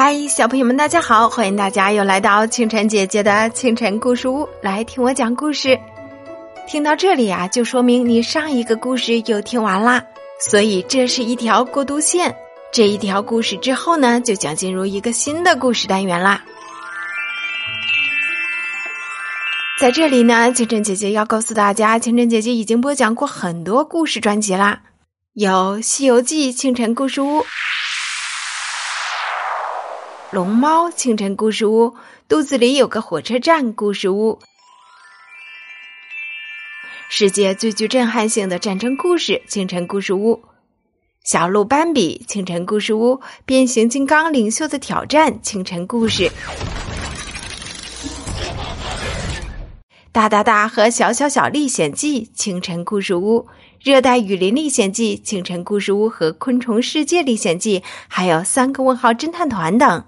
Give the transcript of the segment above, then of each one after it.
嗨，小朋友们，大家好！欢迎大家又来到清晨姐姐的清晨故事屋，来听我讲故事。听到这里啊，就说明你上一个故事又听完啦，所以这是一条过渡线。这一条故事之后呢，就将进入一个新的故事单元啦。在这里呢，清晨姐姐要告诉大家，清晨姐姐已经播讲过很多故事专辑啦，有《西游记》清晨故事屋。龙猫清晨故事屋，肚子里有个火车站故事屋，世界最具震撼性的战争故事清晨故事屋，小鹿斑比清晨故事屋，变形金刚领袖的挑战清晨故事，大大大和小小小历险记清晨故事屋，热带雨林历险记清晨故事屋和昆虫世界历险记，还有三个问号侦探团等。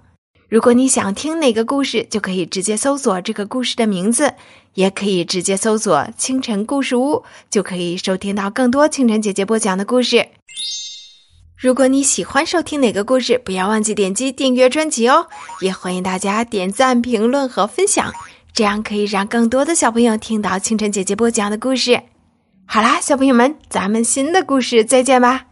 如果你想听哪个故事，就可以直接搜索这个故事的名字，也可以直接搜索“清晨故事屋”，就可以收听到更多清晨姐姐播讲的故事。如果你喜欢收听哪个故事，不要忘记点击订阅专辑哦，也欢迎大家点赞、评论和分享，这样可以让更多的小朋友听到清晨姐姐播讲的故事。好啦，小朋友们，咱们新的故事再见吧。